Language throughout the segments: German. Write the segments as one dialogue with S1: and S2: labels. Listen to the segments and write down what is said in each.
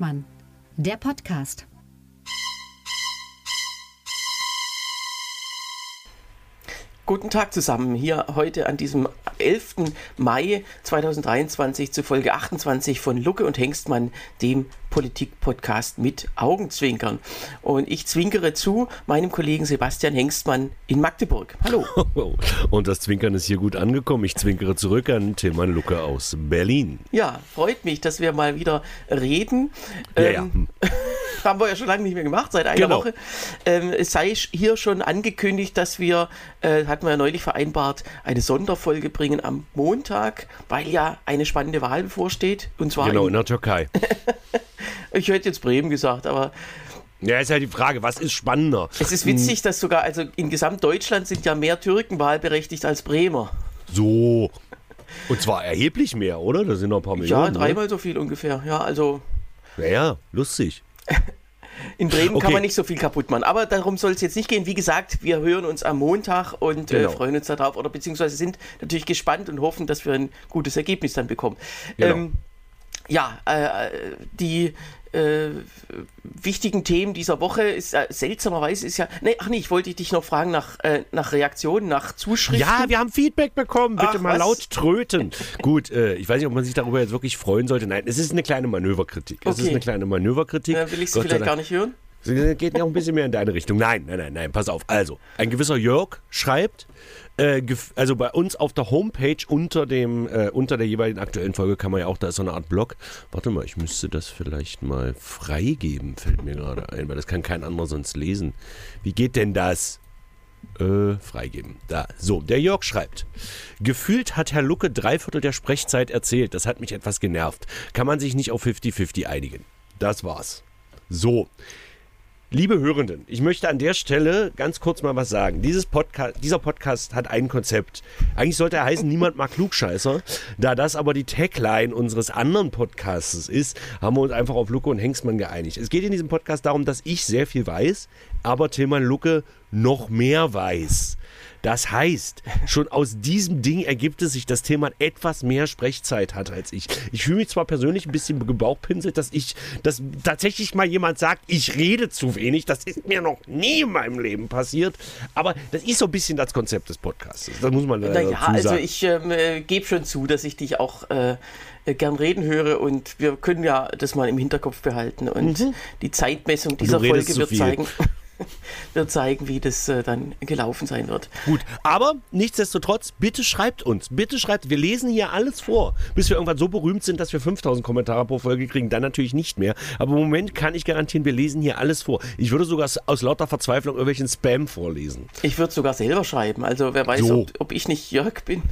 S1: Hengstmann, der Podcast.
S2: Guten Tag zusammen, hier heute an diesem 11. Mai 2023 zu Folge 28 von Lucke und Hengstmann, dem Politik-Podcast mit Augenzwinkern. Und ich zwinkere zu meinem Kollegen Sebastian Hengstmann in Magdeburg. Hallo.
S3: Und das Zwinkern ist hier gut angekommen. Ich zwinkere zurück an Tilman Lucke aus Berlin.
S2: Ja, freut mich, dass wir mal wieder reden.
S3: Ja,
S2: ähm,
S3: ja.
S2: haben wir ja schon lange nicht mehr gemacht, seit einer
S3: Genau.
S2: Woche. Ähm, es sei hier schon angekündigt, dass wir, äh, hatten wir ja neulich vereinbart, eine Sonderfolge bringen am Montag, weil ja eine spannende Wahl bevorsteht. Und zwar,
S3: Genau, in
S2: in,
S3: der Türkei.
S2: ich hätte jetzt Bremen gesagt, aber
S3: Ja, ist ja die Frage, was ist spannender?
S2: es ist witzig, dass sogar, also in Gesamtdeutschland sind ja mehr Türken wahlberechtigt als Bremer.
S3: So. Und zwar erheblich mehr, oder? Da sind noch ein paar Millionen.
S2: Ja, dreimal so viel ungefähr. Ja, also
S3: Ne? Naja, lustig.
S2: In Bremen kann
S3: Okay.
S2: man nicht so viel kaputt machen. Aber darum soll es jetzt nicht gehen. Wie gesagt, wir hören uns am Montag und äh,
S3: Genau.
S2: freuen uns darauf oder beziehungsweise sind natürlich gespannt und hoffen, dass wir ein gutes Ergebnis dann bekommen.
S3: Genau.
S2: Ähm, ja, äh, die äh, wichtigen Themen dieser Woche ist äh, seltsamerweise ist ja. Nee, ach nee, ich wollte dich noch fragen nach, äh, nach Reaktionen, nach Zuschriften.
S3: Ja, wir haben Feedback bekommen. Bitte
S2: Ach,
S3: mal
S2: was?
S3: laut tröten. Gut, äh, ich weiß nicht, ob man sich darüber jetzt wirklich freuen sollte. Nein, es ist eine kleine Manöverkritik. Es ist eine kleine Manöverkritik.
S2: äh, will ich sie vielleicht gar nicht hören?
S3: Es geht ja auch ein bisschen mehr in deine Richtung. Nein, nein, nein, nein, pass auf. Also, ein gewisser Jörg schreibt, äh, also bei uns auf der Homepage unter dem, äh, unter der jeweiligen aktuellen Folge kann man ja auch, da ist so eine Art Blog. Warte mal, ich müsste das vielleicht mal freigeben, fällt mir gerade ein, weil das kann kein anderer sonst lesen. Wie geht denn das? Äh, freigeben. Da. So, der Jörg schreibt. Gefühlt hat Herr Lucke drei Viertel der Sprechzeit erzählt. Das hat mich etwas genervt. Kann man sich nicht auf 50-50 einigen. Das war's. So. Liebe Hörenden, ich möchte an der Stelle ganz kurz mal was sagen. Dieses Podcast, dieser Podcast hat ein Konzept. Eigentlich sollte er heißen, niemand mag Klugscheißer. Da das aber die Tagline unseres anderen Podcasts ist, haben wir uns einfach auf Lucke und Hengstmann geeinigt. Es geht in diesem Podcast darum, dass ich sehr viel weiß, aber Tilman Lucke noch mehr weiß. Das heißt, schon aus diesem Ding ergibt es sich, dass Tilman etwas mehr Sprechzeit hat als ich. Ich fühle mich zwar persönlich ein bisschen gebauchpinselt, dass ich, dass tatsächlich mal jemand sagt, ich rede zu wenig. Das ist mir noch nie in meinem Leben passiert. Aber das ist so ein bisschen das Konzept des Podcasts. Das muss man äh,
S2: Naja,
S3: dazu
S2: also
S3: sagen.
S2: ich ähm, äh, gebe schon zu, dass ich dich auch äh, äh, gern reden höre und wir können ja das mal im Hinterkopf behalten und die Zeitmessung dieser Folge wird zeigen, wird zeigen, wie das äh, dann gelaufen sein wird.
S3: Gut, aber nichtsdestotrotz, bitte schreibt uns. Bitte schreibt. Wir lesen hier alles vor, bis wir irgendwann so berühmt sind, dass wir 5000 Kommentare pro Folge kriegen. Dann natürlich nicht mehr. Aber im Moment kann ich garantieren, wir lesen hier alles vor. Ich würde sogar aus lauter Verzweiflung irgendwelchen Spam vorlesen.
S2: Ich würde sogar selber schreiben, also wer weiß,
S3: So.
S2: ob, ob ich nicht Jörg bin.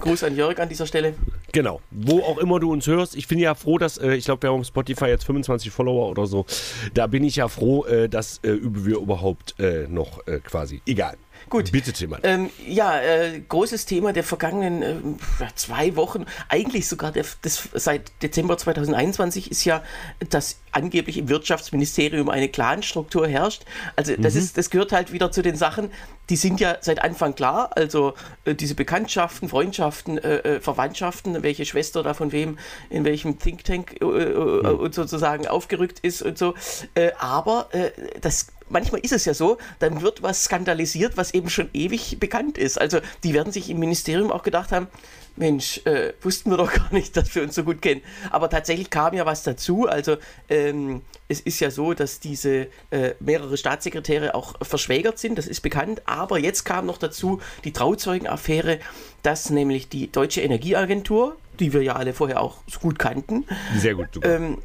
S2: Gruß an Jörg an dieser Stelle.
S3: Genau. Wo auch immer du uns hörst. Ich bin ja froh, dass, äh, ich glaube, wir haben Spotify jetzt 25 Follower oder so. Da bin ich ja froh, äh, dass äh, wir überhaupt äh, noch äh, quasi. Egal.
S2: Gut.
S3: Bitte, Timon.
S2: Ähm, ja, äh, großes Thema der vergangenen ähm, zwei Wochen, eigentlich sogar der, das, seit Dezember 2021 ist ja, dass angeblich im Wirtschaftsministerium eine Clanstruktur herrscht. Also das ist, das gehört halt wieder zu den Sachen, die sind ja seit Anfang klar. Also äh, diese Bekanntschaften, Freundschaften, äh, äh, Verwandtschaften, welche Schwester da von wem in welchem Think Tank äh, äh, und sozusagen aufgerückt ist und so. Äh, aber äh, das manchmal ist es ja so, dann wird was skandalisiert, was eben schon ewig bekannt ist. Also die werden sich im Ministerium auch gedacht haben, Mensch, äh, wussten wir doch gar nicht, dass wir uns so gut kennen. Aber tatsächlich kam ja was dazu. Also ähm, es ist ja so, dass diese äh, mehrere Staatssekretäre auch verschwägert sind, das ist bekannt. Aber jetzt kam noch dazu die Trauzeugenaffäre, dass nämlich die Deutsche Energieagentur, die wir ja alle vorher auch so gut kannten,
S3: Sehr gut.
S2: Ähm,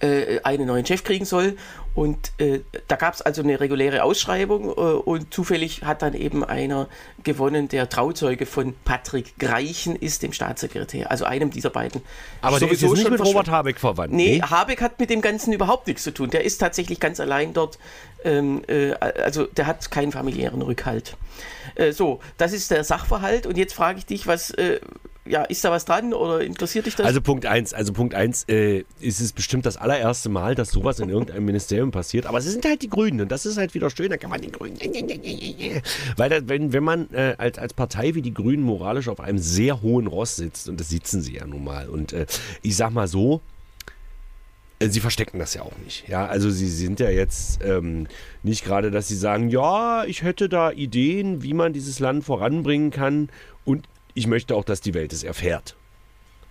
S2: äh, einen neuen Chef kriegen soll. Und äh, da gab es also eine reguläre Ausschreibung äh, und zufällig hat dann eben einer gewonnen, der Trauzeuge von Patrick Greichen ist, dem Staatssekretär, also einem dieser beiden.
S3: aber der ist
S2: sowieso
S3: jetzt nicht mit Robert Habeck verwandt.
S2: Nee, Habeck hat mit dem Ganzen überhaupt nichts zu tun. Der ist tatsächlich ganz allein dort. Ähm, äh, also der hat keinen familiären Rückhalt. Äh, so, das ist der Sachverhalt. Und jetzt frage ich dich, was, äh, ja, ist da was dran oder interessiert dich das?
S3: Also Punkt eins, also Punkt eins, äh, ist es bestimmt das allererste Mal, dass sowas in irgendeinem Ministerium passiert. Aber es sind halt die Grünen und das ist halt wieder schön. Da kann man den Grünen, weil da, wenn wenn man äh, als als Partei wie die Grünen moralisch auf einem sehr hohen Ross sitzt und das sitzen sie ja nun mal und äh, ich sag mal so. äh, sie verstecken das ja auch nicht. Ja, also sie sind ja jetzt ähm, nicht gerade, dass sie sagen, ja, ich hätte da Ideen, wie man dieses Land voranbringen kann und ich möchte auch, dass die Welt es erfährt.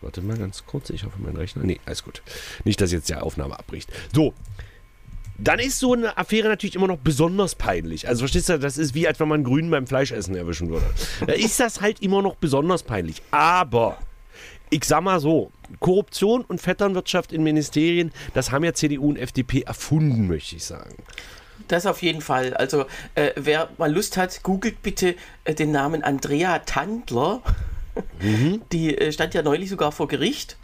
S3: Warte mal ganz kurz, ich hoffe, mein Rechner. Nee, alles gut. Nicht, dass jetzt die Aufnahme abbricht. So. Dann ist so eine Affäre natürlich immer noch besonders peinlich. Also verstehst du, das ist wie, als wenn man Grünen beim Fleischessen erwischen würde. Da ist das halt immer noch besonders peinlich. Aber ich sag mal so, Korruption und Vetternwirtschaft in Ministerien, das haben ja CDU und FDP erfunden, möchte ich sagen.
S2: Das auf jeden Fall. Also, äh, wer mal Lust hat, googelt bitte äh, den Namen Andrea Tandler. Mhm. Die äh, stand ja neulich sogar vor Gericht.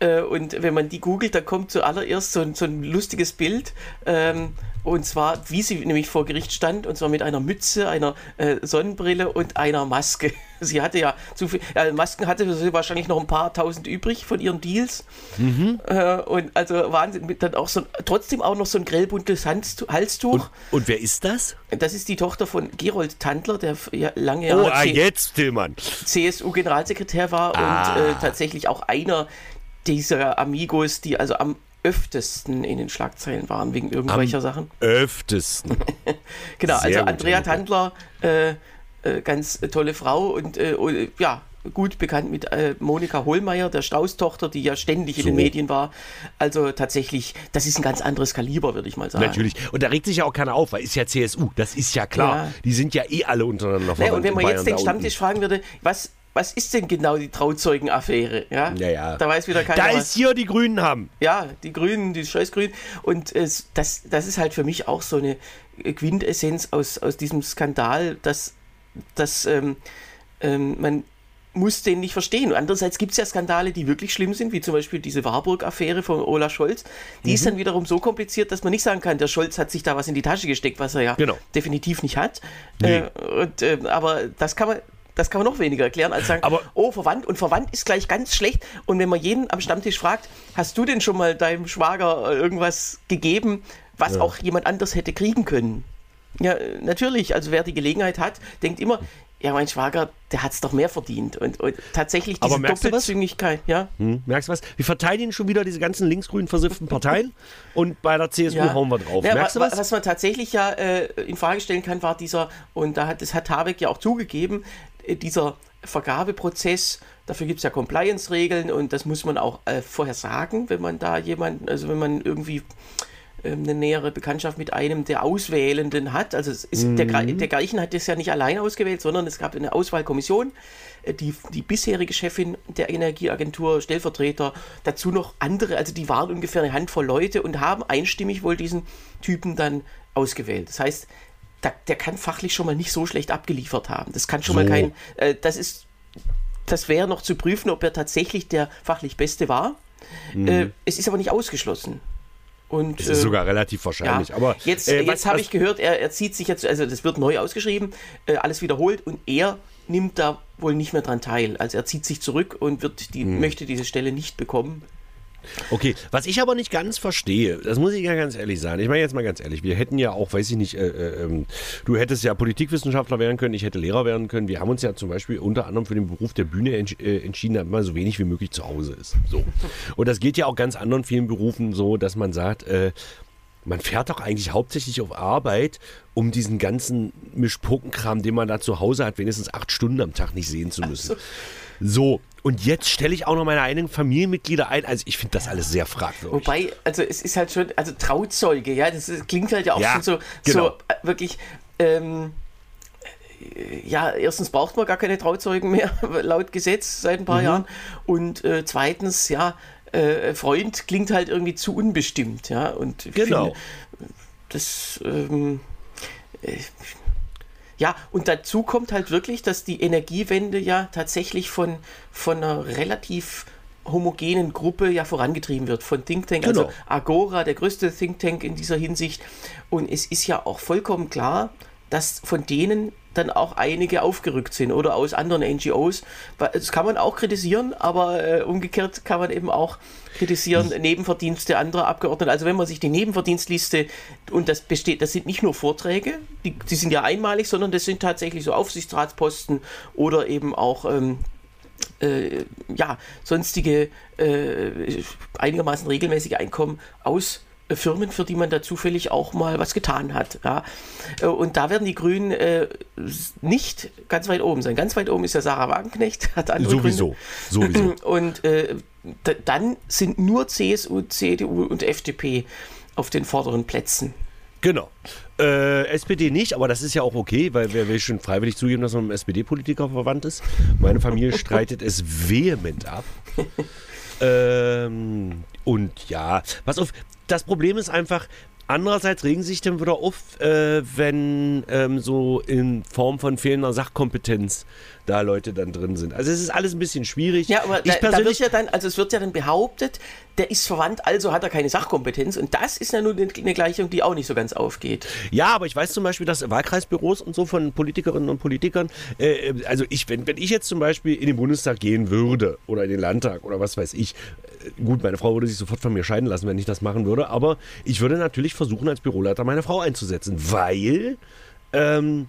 S2: Äh, und wenn man die googelt, dann kommt zuallererst so, so ein lustiges Bild. Ähm, und zwar, wie sie nämlich vor Gericht stand, und zwar mit einer Mütze, einer äh, Sonnenbrille und einer Maske. Sie hatte ja zu viel, äh, Masken hatte sie wahrscheinlich noch ein paar tausend übrig von ihren Deals. Mhm. Äh, und also Wahnsinn, mit dann auch so, trotzdem auch noch so ein grellbuntes Halstuch.
S3: Und, und, wer ist das?
S2: Das ist die Tochter von Gerold Tandler, der ja lange
S3: Jahre oh, ah, jetzt, Tillmann.
S2: CSU-Generalsekretär war ah. und äh, tatsächlich auch einer dieser Amigos, die also am öftesten in den Schlagzeilen waren wegen irgendwelcher
S3: Am
S2: Sachen.
S3: Öftesten.
S2: genau, Sehr also Andrea Tandler, äh, äh, ganz tolle Frau und äh, ja, gut bekannt mit äh, Monika Hohlmeier, der Strauß-Tochter, die ja ständig so. in den Medien war. Also tatsächlich, das ist ein ganz anderes Kaliber, würde ich mal sagen.
S3: Natürlich. Und da regt sich ja auch keiner auf, weil ist ja CSU, das ist ja klar. Ja. Die sind ja eh alle untereinander
S2: naja, Und wenn man jetzt den Stammtisch fragen würde, was was ist denn genau die Trauzeugenaffäre? Ja?
S3: ja, ja.
S2: Da weiß wieder keiner.
S3: Da ist hier die Grünen haben.
S2: Ja, die Grünen, die Scheißgrünen. Und es, das, das ist halt für mich auch so eine Quintessenz aus, aus diesem Skandal, dass, dass ähm, ähm, man muss den nicht verstehen. Und andererseits gibt es ja Skandale, die wirklich schlimm sind, wie zum Beispiel diese Warburg-Affäre von Olaf Scholz. Die mhm. ist dann wiederum so kompliziert, dass man nicht sagen kann, der Scholz hat sich da was in die Tasche gesteckt, was er ja genau. definitiv nicht hat. Nee. Äh, und, äh, aber das kann man, das kann man noch weniger erklären, als sagen, aber oh, verwandt und verwandt ist gleich ganz schlecht. Und wenn man jeden am Stammtisch fragt, hast du denn schon mal deinem Schwager äh, irgendwas gegeben, was ja. auch jemand anders hätte kriegen können? Ja, natürlich. Also wer die Gelegenheit hat, denkt immer, ja, mein Schwager, der hat es doch mehr verdient. Und, und tatsächlich diese Doppelzüngigkeit, ja.
S3: Hm, merkst du was? Wir verteidigen schon wieder diese ganzen linksgrünen versifften Parteien und bei der CSU ja. hauen wir drauf. Ja, merkst du was?
S2: Was man tatsächlich ja äh, in Frage stellen kann, war dieser, und da hat, das hat Habeck ja auch zugegeben, dieser Vergabeprozess, dafür gibt es ja Compliance-Regeln und das muss man auch äh, vorher sagen, wenn man da jemanden, also wenn man irgendwie ähm, eine nähere Bekanntschaft mit einem der Auswählenden hat. Also ist, mhm. der, der Gleichen hat das ja nicht allein ausgewählt, sondern es gab eine Auswahlkommission, äh, die, die bisherige Chefin der Energieagentur, Stellvertreter, dazu noch andere, also die waren ungefähr eine Handvoll Leute und haben einstimmig wohl diesen Typen dann ausgewählt. Das heißt, da, der kann fachlich schon mal nicht so schlecht abgeliefert haben. Das kann schon so. mal kein, äh, das ist, das wäre noch zu prüfen, ob er tatsächlich der fachlich Beste war. Mhm. Äh, es ist aber nicht ausgeschlossen. Und,
S3: es ist äh, sogar relativ wahrscheinlich. Ja. Aber
S2: jetzt, äh, jetzt habe ich gehört, er, er, zieht sich jetzt, also das wird neu ausgeschrieben, äh, alles wiederholt und er nimmt da wohl nicht mehr dran teil. Also er zieht sich zurück und wird die, mhm. möchte diese Stelle nicht bekommen.
S3: Okay, was ich aber nicht ganz verstehe, das muss ich ja ganz ehrlich sagen. Ich meine jetzt mal ganz ehrlich, wir hätten ja auch, weiß ich nicht, äh, äh, ähm, du hättest ja Politikwissenschaftler werden können, ich hätte Lehrer werden können. Wir haben uns ja zum Beispiel unter anderem für den Beruf der Bühne entsch äh, entschieden, damit man so wenig wie möglich zu Hause ist. So. Und das geht ja auch ganz anderen vielen Berufen so, dass man sagt, äh, man fährt doch eigentlich hauptsächlich auf Arbeit, um diesen ganzen Mischpokenkram, den man da zu Hause hat, wenigstens acht Stunden am Tag nicht sehen zu müssen. So, und jetzt stelle ich auch noch meine eigenen Familienmitglieder ein. Also ich finde das alles sehr fragwürdig.
S2: Wobei, also es ist halt schon, also Trauzeuge, ja, das ist, klingt halt ja auch ja, schon so, genau. so äh, wirklich. Ähm, ja, erstens braucht man gar keine Trauzeugen mehr, laut Gesetz seit ein paar mhm. Jahren. Und äh, zweitens, ja, äh, Freund klingt halt irgendwie zu unbestimmt, ja. Und
S3: genau.
S2: Finde, das, ähm, äh, ja, und dazu kommt halt wirklich, dass die Energiewende ja tatsächlich von, von einer relativ homogenen Gruppe ja vorangetrieben wird von Think Tank, also genau. also Agora, der größte Think Tank in dieser Hinsicht. Und es ist ja auch vollkommen klar, dass von denen dann auch einige aufgerückt sind oder aus anderen NGOs. Das kann man auch kritisieren, aber äh, umgekehrt kann man eben auch kritisieren hm. Nebenverdienste anderer Abgeordneter. Also wenn man sich die Nebenverdienstliste und das besteht, das sind nicht nur Vorträge, die, die sind ja einmalig, sondern das sind tatsächlich so Aufsichtsratsposten oder eben auch ähm, äh, ja, sonstige äh, einigermaßen regelmäßige Einkommen aus Firmen, für die man da zufällig auch mal was getan hat. Ja. Äh, und da werden die Grünen äh, nicht ganz weit oben sein. Ganz weit oben ist ja Sarah Wagenknecht, hat andere
S3: Sowieso, sowieso.
S2: Und äh, dann sind nur CSU, CDU und FDP auf den vorderen Plätzen.
S3: Genau. Äh, SPD nicht, aber das ist ja auch okay, weil wer will schon freiwillig zugeben, dass man mit einem SPD-Politiker verwandt ist? Meine Familie streitet es vehement ab. ähm, und ja, was auf, das Problem ist einfach, Andererseits regen sich dann wieder auf, äh, wenn ähm, so in Form von fehlender Sachkompetenz da Leute dann drin sind. Also es ist alles ein bisschen schwierig.
S2: Ja, aber ich da, da wird ja dann, also es wird ja dann behauptet, der ist verwandt, also hat er keine Sachkompetenz. Und das ist ja nur eine Gleichung, die auch nicht so ganz aufgeht.
S3: Ja, aber ich weiß zum Beispiel, dass Wahlkreisbüros und so von Politikerinnen und Politikern, äh, also ich, wenn, wenn ich jetzt zum Beispiel in den Bundestag gehen würde oder in den Landtag oder was weiß ich, äh, gut, meine Frau würde sich sofort von mir scheiden lassen, wenn ich das machen würde, aber ich würde natürlich versuchen, als Büroleiter meine Frau einzusetzen, weil ähm,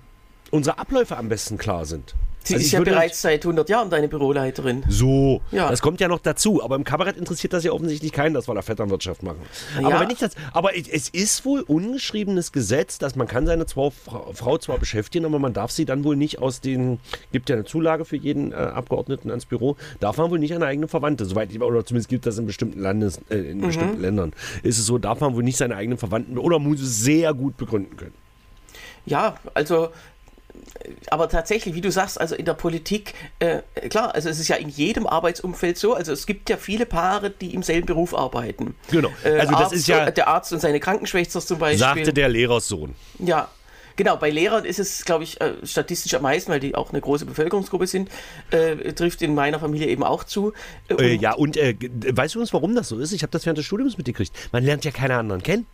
S3: unsere Abläufe am besten klar sind.
S2: Sie also ist ja bereits seit 100 Jahren deine Büroleiterin.
S3: So, ja. das kommt ja noch dazu. Aber im Kabarett interessiert das ja offensichtlich keinen, dass wir da Vetternwirtschaft machen. Ja. Aber wenn ich das, aber es ist wohl ungeschriebenes Gesetz, dass man kann seine Frau, Frau zwar beschäftigen, aber man darf sie dann wohl nicht aus den, gibt ja eine Zulage für jeden äh, Abgeordneten ans Büro, darf man wohl nicht eine eigene Verwandte, soweit ich, oder zumindest gibt das in bestimmten Landes, äh, in mhm. bestimmten Ländern, ist es so, darf man wohl nicht seine eigenen Verwandten oder muss es sehr gut begründen können.
S2: Ja, also aber tatsächlich, wie du sagst, also in der Politik, äh, klar, also es ist ja in jedem Arbeitsumfeld so, also es gibt ja viele Paare, die im selben Beruf arbeiten.
S3: Genau. Äh, also
S2: äh,
S3: das ist ja
S2: der Arzt und seine Krankenschwester zum Beispiel.
S3: Sagte der Lehrersohn.
S2: Ja. Genau, bei Lehrern ist es, glaube ich, äh, statistisch am meisten, weil die auch eine große Bevölkerungsgruppe sind, äh, trifft in meiner Familie eben auch zu.
S3: Und ja, und weißt du uns, warum das so ist? Ich habe das während des Studiums mitgekriegt. Man lernt ja keine anderen kennen.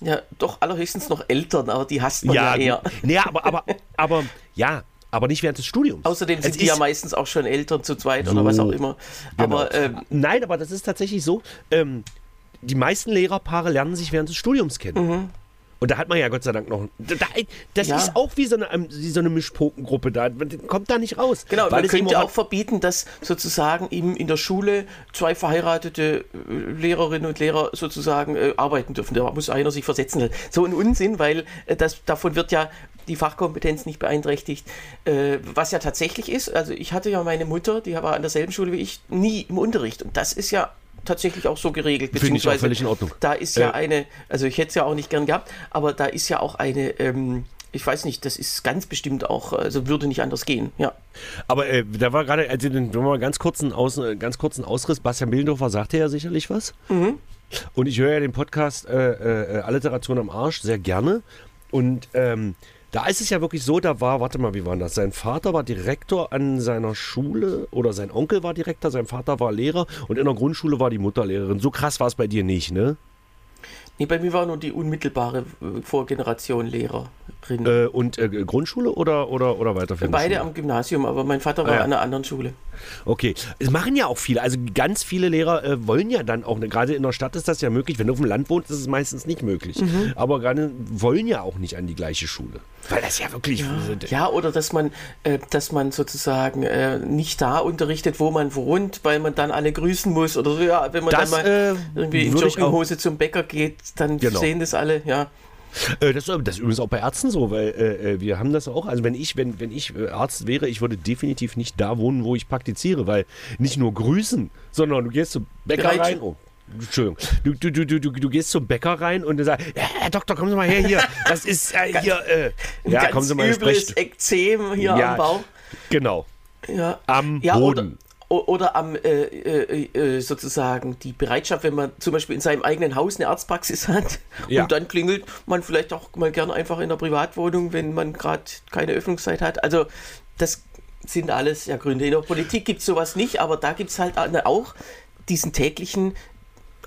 S2: Ja, doch allerhöchstens noch Eltern, aber die hasst man ja, ja eher.
S3: Nee, aber, aber, aber, ja, aber nicht während des Studiums.
S2: Außerdem sind es die ja meistens auch schon Eltern zu zweit so, oder was auch immer.
S3: Genau. Aber, ähm, Nein, aber das ist tatsächlich so. Ähm, die meisten Lehrerpaare lernen sich während des Studiums kennen. Mhm. Und da hat man ja Gott sei Dank noch. Da, das ja. ist auch wie so eine, wie so eine Mischpokengruppe da. Man kommt da nicht raus.
S2: Genau, weil man könnte auch verbieten, dass sozusagen eben in der Schule zwei verheiratete äh, Lehrerinnen und Lehrer sozusagen äh, arbeiten dürfen. Da muss einer sich versetzen. So ein Unsinn, weil äh, das, davon wird ja die Fachkompetenz nicht beeinträchtigt. Äh, was ja tatsächlich ist, also ich hatte ja meine Mutter, die war an derselben Schule wie ich, nie im Unterricht. Und das ist ja tatsächlich auch so geregelt.
S3: Finde ich völlig in Ordnung.
S2: Da ist ja äh. eine, also ich hätte es ja auch nicht gern gehabt, aber da ist ja auch eine, ähm, ich weiß nicht, das ist ganz bestimmt auch, also würde nicht anders gehen, ja.
S3: Aber äh, da war gerade, also wenn wir mal ganz kurzen, Aus, äh, ganz kurzen Ausriss, Bastian Billendorfer sagte ja sicherlich was. Mhm. Und ich höre ja den Podcast äh, äh, Alliteration am Arsch sehr gerne. Und ähm, da ist es ja wirklich so, da war, warte mal, wie war das? Sein Vater war Direktor an seiner Schule oder sein Onkel war Direktor, sein Vater war Lehrer und in der Grundschule war die Mutter Lehrerin. So krass war es bei dir nicht, ne?
S2: Nee, bei mir war nur die unmittelbare äh, Vorgeneration Lehrerin.
S3: Äh, und äh, Grundschule oder, oder, oder weiterführende
S2: Beide Schule? am Gymnasium, aber mein Vater war ah, ja. an einer anderen Schule.
S3: Okay, es machen ja auch viele, also ganz viele Lehrer äh, wollen ja dann auch, ne, gerade in der Stadt ist das ja möglich, wenn du auf dem Land wohnst, ist es meistens nicht möglich. Mhm. Aber gerade wollen ja auch nicht an die gleiche Schule. Weil das ja wirklich.
S2: Ja, ja oder dass man, äh, dass man sozusagen äh, nicht da unterrichtet, wo man wohnt, weil man dann alle grüßen muss. Oder so, ja, wenn man das, dann mal äh, irgendwie in Jogginghose zum Bäcker geht, dann genau. sehen das alle, ja.
S3: Äh, das, das, ist übrigens auch bei Ärzten so, weil äh, äh, wir haben das auch. Also wenn ich, wenn, wenn ich Arzt wäre, ich würde definitiv nicht da wohnen, wo ich praktiziere, weil nicht nur grüßen, sondern du gehst zum Bäcker Bereit. rein. Oh, Entschuldigung, du, du, du, du, du gehst zum Bäcker rein und du sagst, Herr Doktor, kommen Sie mal her hier. Das ist äh, hier, äh,
S2: ja, kommen Sie mal übles Ekzem hier ja, am Bauch.
S3: Genau.
S2: Ja.
S3: Am ja, Boden.
S2: Oder, am äh, äh, äh, sozusagen die Bereitschaft, wenn man zum Beispiel in seinem eigenen Haus eine Arztpraxis hat ja. und dann klingelt man vielleicht auch mal gerne einfach in der Privatwohnung, wenn man gerade keine Öffnungszeit hat. Also das sind alles ja Gründe. In der Politik gibt es sowas nicht, aber da gibt es halt auch diesen täglichen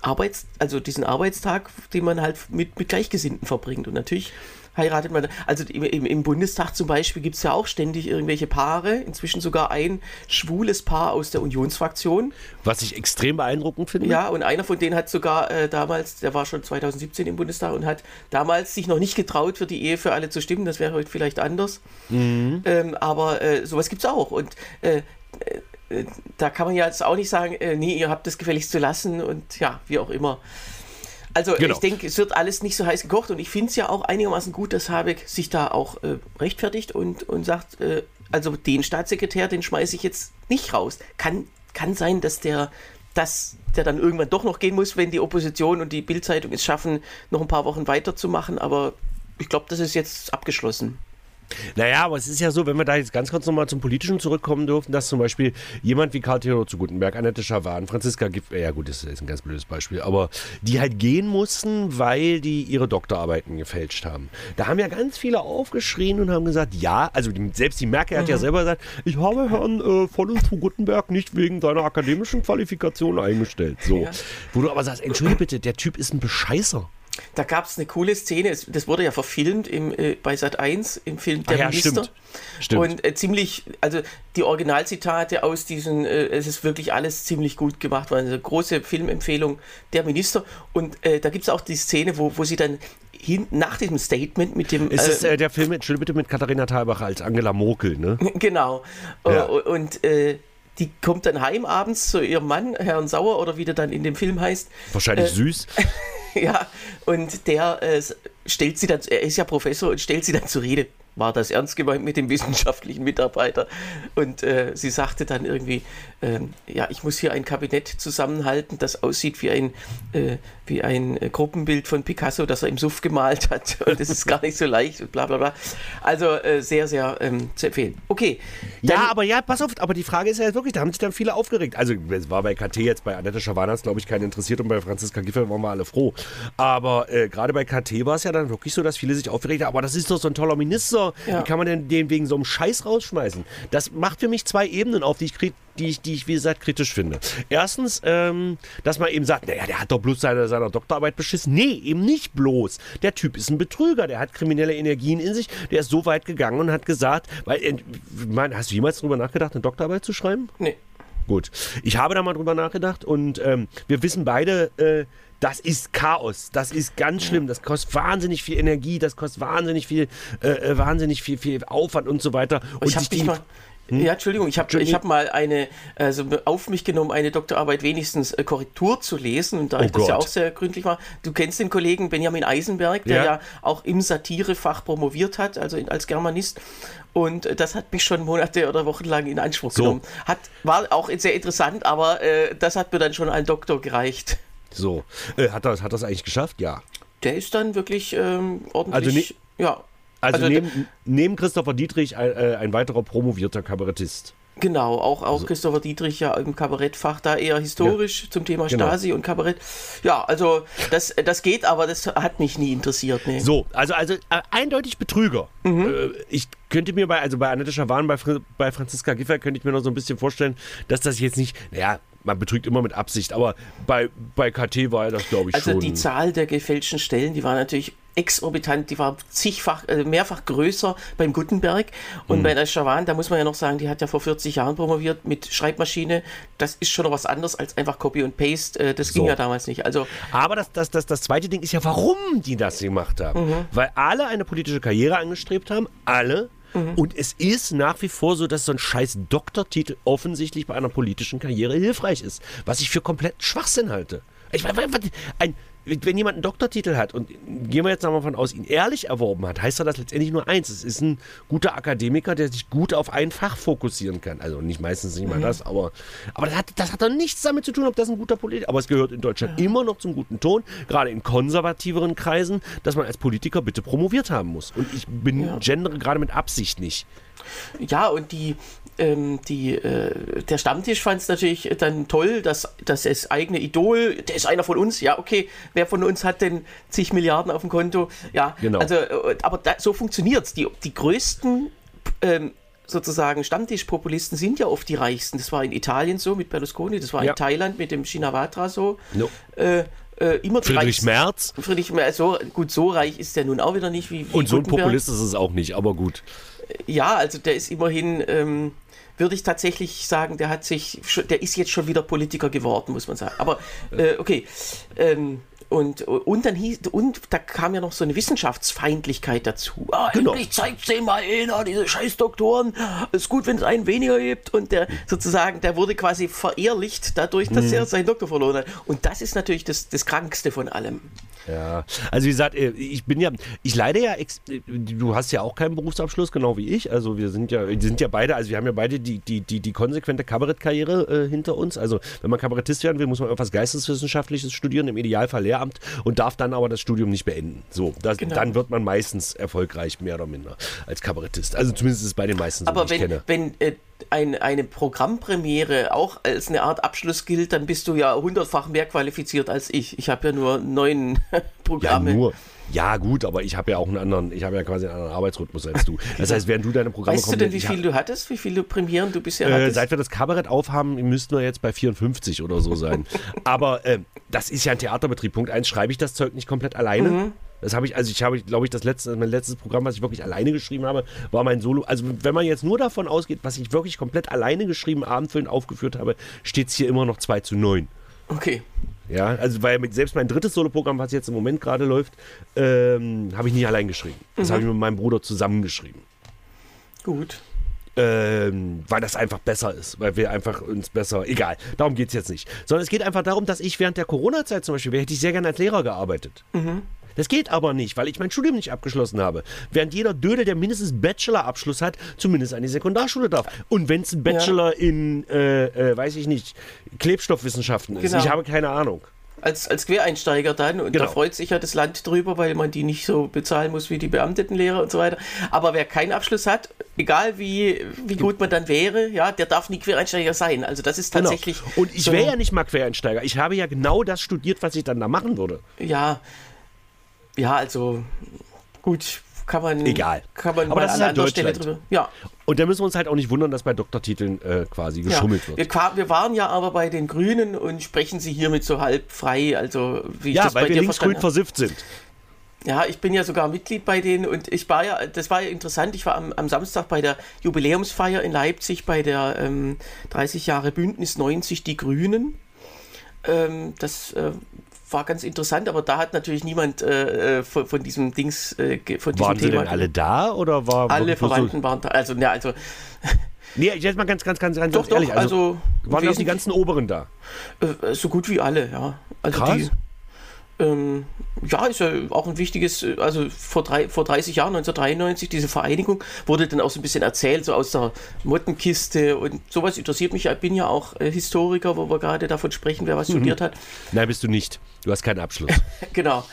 S2: Arbeits, also diesen Arbeitstag, den man halt mit, mit Gleichgesinnten verbringt. Und natürlich heiratet man. Also im, im Bundestag zum Beispiel gibt es ja auch ständig irgendwelche Paare, inzwischen sogar ein schwules Paar aus der Unionsfraktion.
S3: Was ich extrem beeindruckend finde.
S2: Ja, und einer von denen hat sogar äh, damals, der war schon 2017 im Bundestag und hat damals sich noch nicht getraut, für die Ehe für alle zu stimmen. Das wäre heute vielleicht anders. Mhm. Ähm, aber äh, sowas gibt es auch. Und äh, äh, da kann man ja jetzt auch nicht sagen, äh, nee, ihr habt das gefälligst zu lassen und ja, wie auch immer. Also
S3: Genau.
S2: ich denke, es wird alles nicht so heiß gekocht und ich finde es ja auch einigermaßen gut, dass Habeck sich da auch äh, rechtfertigt und, und sagt, äh, also den Staatssekretär, den schmeiße ich jetzt nicht raus. Kann, kann sein, dass der, dass der dann irgendwann doch noch gehen muss, wenn die Opposition und die Bildzeitung es schaffen, noch ein paar Wochen weiterzumachen, aber ich glaube, das ist jetzt abgeschlossen.
S3: Naja, aber es ist ja so, wenn wir da jetzt ganz kurz nochmal zum Politischen zurückkommen dürfen, dass zum Beispiel jemand wie Karl Theodor zu Gutenberg, Annette Schawan, Franziska Giff, ja gut, das ist ein ganz blödes Beispiel, aber die halt gehen mussten, weil die ihre Doktorarbeiten gefälscht haben. Da haben ja ganz viele aufgeschrien und haben gesagt, ja, also die, selbst die Merkel hat ja selber gesagt, ich habe Herrn äh, von und zu Gutenberg nicht wegen seiner akademischen Qualifikation eingestellt. So.
S2: Ja.
S3: Wo du aber sagst, entschuldige bitte, der Typ ist ein Bescheißer.
S2: Da gab es eine coole Szene, das wurde ja verfilmt im, äh, bei Sat 1 im Film Der
S3: Ah ja,
S2: Minister.
S3: stimmt. Stimmt.
S2: Und äh, ziemlich, also die Originalzitate aus diesen, äh, es ist wirklich alles ziemlich gut gemacht, war eine große Filmempfehlung Der Minister. Und äh, da gibt es auch die Szene, wo, wo sie dann hin, nach diesem Statement mit dem.
S3: Ist es
S2: äh,
S3: äh, der Film, entschuldige bitte, mit Katharina Thalbach als Angela Merkel, ne?
S2: Genau.
S3: Ja.
S2: Äh, Und äh, die kommt dann heim abends zu ihrem Mann, Herrn Sauer, oder wie der dann in dem Film heißt.
S3: Wahrscheinlich süß.
S2: Ja, und der äh, stellt sie dann, er ist ja Professor und stellt sie dann zur Rede. War das ernst gemeint mit dem wissenschaftlichen Mitarbeiter? Und äh, sie sagte dann irgendwie, ähm, ja, ich muss hier ein Kabinett zusammenhalten, das aussieht wie ein, äh, wie ein äh, Gruppenbild von Picasso, das er im Suff gemalt hat. Und das ist gar nicht so leicht und bla bla bla. Also äh, sehr, sehr ähm, zu empfehlen. Okay.
S3: Ja, aber ja, pass auf, aber die Frage ist ja jetzt wirklich, da haben sich dann viele aufgeregt. Also es war bei KT jetzt, bei Annette Schawanas, glaube ich, keinen interessiert und bei Franziska Giffey waren wir alle froh. Aber äh, gerade bei KT war es ja dann wirklich so, dass viele sich aufgeregt haben, aber das ist doch so ein toller Minister,
S2: Ja.
S3: wie kann man denn den wegen so einem Scheiß rausschmeißen? Das macht für mich zwei Ebenen auf, die ich krieg die ich, die ich, wie gesagt, kritisch finde. Erstens, ähm, dass man eben sagt, naja, der hat doch bloß seine, seiner Doktorarbeit beschissen. Nee, eben nicht bloß. Der Typ ist ein Betrüger, der hat kriminelle Energien in sich, der ist so weit gegangen und hat gesagt, weil, äh, mein, hast du jemals darüber nachgedacht, eine Doktorarbeit zu schreiben?
S2: Nee.
S3: Gut. Ich habe da mal drüber nachgedacht und ähm, wir wissen beide, äh, das ist Chaos. Das ist ganz schlimm. Das kostet wahnsinnig viel Energie, das kostet wahnsinnig viel, äh, äh, wahnsinnig viel, viel Aufwand und so weiter. Und
S2: ich habe mich mal. Ja, Entschuldigung, ich habe ich hab mal eine, also auf mich genommen, eine Doktorarbeit wenigstens äh, Korrektur zu lesen und da
S3: Oh
S2: ich das ja
S3: Gott.
S2: auch sehr gründlich war. Du kennst den Kollegen Benjamin Eisenberg, der
S3: Ja.
S2: ja, auch im Satirefach promoviert hat, also als Germanist. Und äh, das hat mich schon Monate oder Wochen lang in Anspruch
S3: So.
S2: genommen. Hat, war auch sehr interessant, aber äh, das hat mir dann schon ein Doktor gereicht.
S3: So. Äh, hat das, hat das eigentlich geschafft? Ja.
S2: Der ist dann wirklich ähm, ordentlich.
S3: Also nicht-
S2: ja.
S3: Also,
S2: Also,
S3: neben, neben Christopher Dietrich ein, äh, ein weiterer promovierter Kabarettist.
S2: Genau, auch,
S3: Also
S2: auch Christopher Dietrich ja im Kabarettfach da eher historisch zum Thema
S3: Genau.
S2: Stasi und Kabarett. Ja, also das, das geht, aber das hat mich nie interessiert. Nee.
S3: So, also, also äh, eindeutig Betrüger. Äh, ich könnte mir bei, also bei Annette Schawan, bei, bei Franziska Giffey könnte ich mir noch so ein bisschen vorstellen, dass das jetzt nicht, naja, man betrügt immer mit Absicht, aber bei, bei KT war das, glaube ich,
S2: Also
S3: schon.
S2: die Zahl der gefälschten Stellen, die war natürlich exorbitant, die war zigfach, äh, mehrfach größer beim Gutenberg. Und
S3: Mhm.
S2: bei der Schawan, da muss man ja noch sagen, die hat ja vor 40 Jahren promoviert mit Schreibmaschine. Das ist schon noch was anderes als einfach Copy und Paste. Äh, das ging
S3: So.
S2: ja damals nicht. Also
S3: Aber das, das, das, das zweite Ding ist ja, warum die das gemacht haben.
S2: Mhm.
S3: Weil alle eine politische Karriere angestrebt haben, alle.
S2: Mhm.
S3: Und es ist nach wie vor so, dass so ein scheiß Doktortitel offensichtlich bei einer politischen Karriere hilfreich ist. Was ich für kompletten Schwachsinn halte. Ich meine, ein, wenn jemand einen Doktortitel hat und gehen wir jetzt mal davon aus, ihn ehrlich erworben hat, heißt das letztendlich nur eins. Es ist ein guter Akademiker, der sich gut auf ein Fach fokussieren kann. Also nicht meistens nicht mal
S2: Mhm.
S3: das, aber, aber das, hat, das hat doch nichts damit zu tun, ob das ein guter Politiker Aber es gehört in Deutschland immer noch zum guten Ton, gerade in konservativeren Kreisen, dass man als Politiker bitte promoviert haben muss. Und ich bin
S2: Ja.
S3: gendere gerade mit Absicht nicht.
S2: Ja, und die, ähm, die, äh, der Stammtisch fand es natürlich dann toll, dass, dass das eigene Idol, der ist einer von uns, ja, okay, wer von uns hat denn zig Milliarden auf dem Konto? Ja,
S3: Genau.
S2: also, äh, aber da, so funktioniert es. Die, die größten ähm, sozusagen Stammtischpopulisten sind ja oft die reichsten. Das war in Italien so mit Berlusconi, das war
S3: Ja.
S2: in Thailand mit dem Shinawatra so.
S3: No.
S2: Äh, äh, immer
S3: Friedrich. Merz.
S2: Friedrich Merz, so, gut, so reich ist der nun auch wieder nicht wie, wie
S3: Und so ein. Populist ist es auch nicht, aber gut.
S2: Ja, also der ist immerhin, ähm, würde ich tatsächlich sagen, der hat sich, der ist jetzt schon wieder Politiker geworden, muss man sagen. Aber äh, okay, ähm, und, und dann hieß, und da kam ja noch so eine Wissenschaftsfeindlichkeit dazu. Ah,
S3: Genau.
S2: endlich zeigt denen mal einer, diese scheiß Doktoren. Ist gut, wenn es einen weniger gibt. Und der sozusagen, der wurde quasi verehrlicht dadurch, dass
S3: Mhm.
S2: er seinen Doktor verloren hat. Und das ist natürlich das, das Krankste von allem.
S3: Ja, also wie gesagt, äh, ich bin ja, ich leide ja, äh, du hast ja auch keinen Berufsabschluss, genau wie ich. Also wir sind ja, wir sind ja beide, also wir haben ja beide die, die, die, die konsequente Kabarettkarriere äh, hinter uns. Also wenn man Kabarettist werden will, muss man irgendwas Geisteswissenschaftliches studieren, im Idealfall Lehramt und darf dann aber das Studium nicht beenden. So, das,
S2: Genau.
S3: dann wird man meistens erfolgreich, mehr oder minder, als Kabarettist. Also zumindest ist es bei den meisten so,
S2: Aber
S3: die ich
S2: wenn,
S3: kenne.
S2: wenn äh, ein, eine Programmpremiere auch als eine Art Abschluss gilt, dann bist du ja hundertfach mehr qualifiziert als ich. Ich habe ja nur neun
S3: Ja,
S2: Programme.
S3: nur. Ja, gut, aber ich habe ja auch einen anderen, ich habe ja quasi einen anderen Arbeitsrhythmus als du. Das heißt, während du deine Programme
S2: Weißt du denn, wie viel du hattest? Wie viele Premieren du bisher
S3: Äh,
S2: hattest?
S3: seit wir das Kabarett aufhaben, müssten wir jetzt bei 54 oder so sein. Aber äh, das ist ja ein Theaterbetrieb. Punkt eins schreibe ich das Zeug nicht komplett alleine.
S2: Mhm.
S3: Das habe ich, also ich habe, glaube ich, das letzte, mein letztes Programm, was ich wirklich alleine geschrieben habe, war mein Solo. Also wenn man jetzt nur davon ausgeht, was ich wirklich komplett alleine geschrieben, abendfüllend aufgeführt habe, steht es hier immer noch 2 zu 9.
S2: okay.
S3: Ja, also weil selbst mein drittes Soloprogramm, was jetzt im Moment gerade läuft, ähm, habe ich nicht allein geschrieben. Das
S2: Mhm.
S3: habe ich mit meinem Bruder zusammengeschrieben
S2: Gut.
S3: ähm, weil das einfach besser ist, weil wir einfach uns besser, egal, darum geht es jetzt nicht. Sondern es geht einfach darum, dass ich während der Corona-Zeit zum Beispiel, hätte ich sehr gerne als Lehrer gearbeitet. Das geht aber nicht, weil ich mein Studium nicht abgeschlossen habe. Während jeder Dödel, der mindestens Bachelor-Abschluss hat, zumindest an die Sekundarschule darf. Und wenn es ein Bachelor in, äh, äh, weiß ich nicht, Klebstoffwissenschaften ist,
S2: Genau.
S3: ich habe keine Ahnung.
S2: Als, als Quereinsteiger dann. Und
S3: Genau.
S2: da freut sich ja das Land drüber, weil man die nicht so bezahlen muss wie die Beamtetenlehrer und so weiter. Aber wer keinen Abschluss hat, egal wie, wie gut man dann wäre, ja, der darf nie Quereinsteiger sein. Also das ist tatsächlich.
S3: Genau. Und ich
S2: so-
S3: wäre ja nicht mal Quereinsteiger. Ich habe ja genau das studiert, was ich dann da machen würde.
S2: Ja, ja, also gut, kann man.
S3: Egal.
S2: Kann man
S3: Aber
S2: mal
S3: das
S2: an
S3: ist halt
S2: anderer Stelle
S3: Deutschland.
S2: drüber. Ja,
S3: Und da müssen wir uns halt auch nicht wundern, dass bei Doktortiteln äh, quasi
S2: ja.
S3: geschummelt wird.
S2: Wir, wir waren ja aber bei den Grünen und sprechen sie hiermit so halb frei. Also, wie ich
S3: Ja,
S2: das
S3: weil
S2: bei
S3: wir
S2: dir
S3: linksgrün versifft sind.
S2: Ja, ich bin ja sogar Mitglied bei denen und ich war ja, das war ja interessant, ich war am, am Samstag bei der Jubiläumsfeier in Leipzig bei der ähm, 30 Jahre Bündnis 90 Die Grünen. Ähm, das äh, war ganz interessant, aber da hat natürlich niemand äh, äh, von, von diesem Dings, äh, von diesem
S3: Waren
S2: Thema.
S3: denn alle da oder war
S2: alle Verwandten waren da. Also, ne, also,
S3: So, nee, jetzt mal ganz, ganz, ganz, ganz
S2: doch, doch,
S3: ehrlich. Also,
S2: also,
S3: waren auch die ganzen Oberen da?
S2: Äh, so gut wie alle, ja. Also
S3: Krass.
S2: Die, ähm, ja, ist ja auch ein wichtiges, äh, also vor, drei, vor 30 Jahren, 1993, diese Vereinigung, wurde dann auch so ein bisschen erzählt, so aus der Mottenkiste und sowas interessiert mich. Ich bin ja auch äh, Historiker, wo wir gerade davon sprechen, wer was
S3: Mhm.
S2: studiert hat.
S3: Nein, bist du nicht. Du hast keinen Abschluss.
S2: Genau.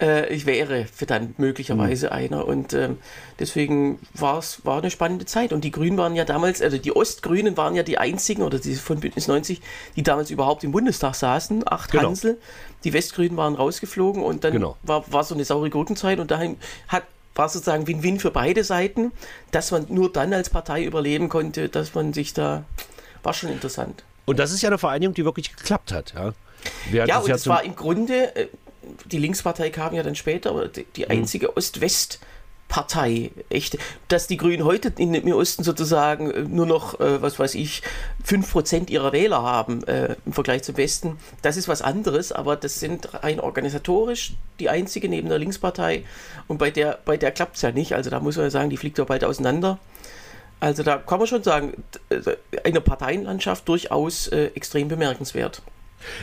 S2: Äh, ich wäre für dann möglicherweise einer. Und ähm, deswegen war eine spannende Zeit. Und die Grünen waren ja damals, also die Ostgrünen waren ja die einzigen, oder die von Bündnis 90, die damals überhaupt im Bundestag saßen. Acht
S3: Genau.
S2: Hansel. Die Westgrünen waren rausgeflogen und dann
S3: Genau.
S2: war, war so eine saure Gurkenzeit und dahin hat war sozusagen Win-Win für beide Seiten, dass man nur dann als Partei überleben konnte, dass man sich da war schon interessant.
S3: Und das ist ja eine Vereinigung, die wirklich geklappt hat. Ja, Während
S2: Ja, und es war im Grunde, äh, die Linkspartei kam ja dann später, aber die,
S3: Mhm.
S2: die Ost-West-Partei, echt, dass die Grünen heute in, im Osten sozusagen äh, nur noch, äh, was weiß ich, 5% ihrer Wähler haben äh, im Vergleich zum Westen, das ist was anderes, aber das sind rein organisatorisch die einzige neben der Linkspartei und bei der, bei der klappt es ja nicht, also da muss man ja sagen, die fliegt ja bald auseinander. Also da kann man schon sagen, äh, eine Parteienlandschaft durchaus äh, extrem bemerkenswert.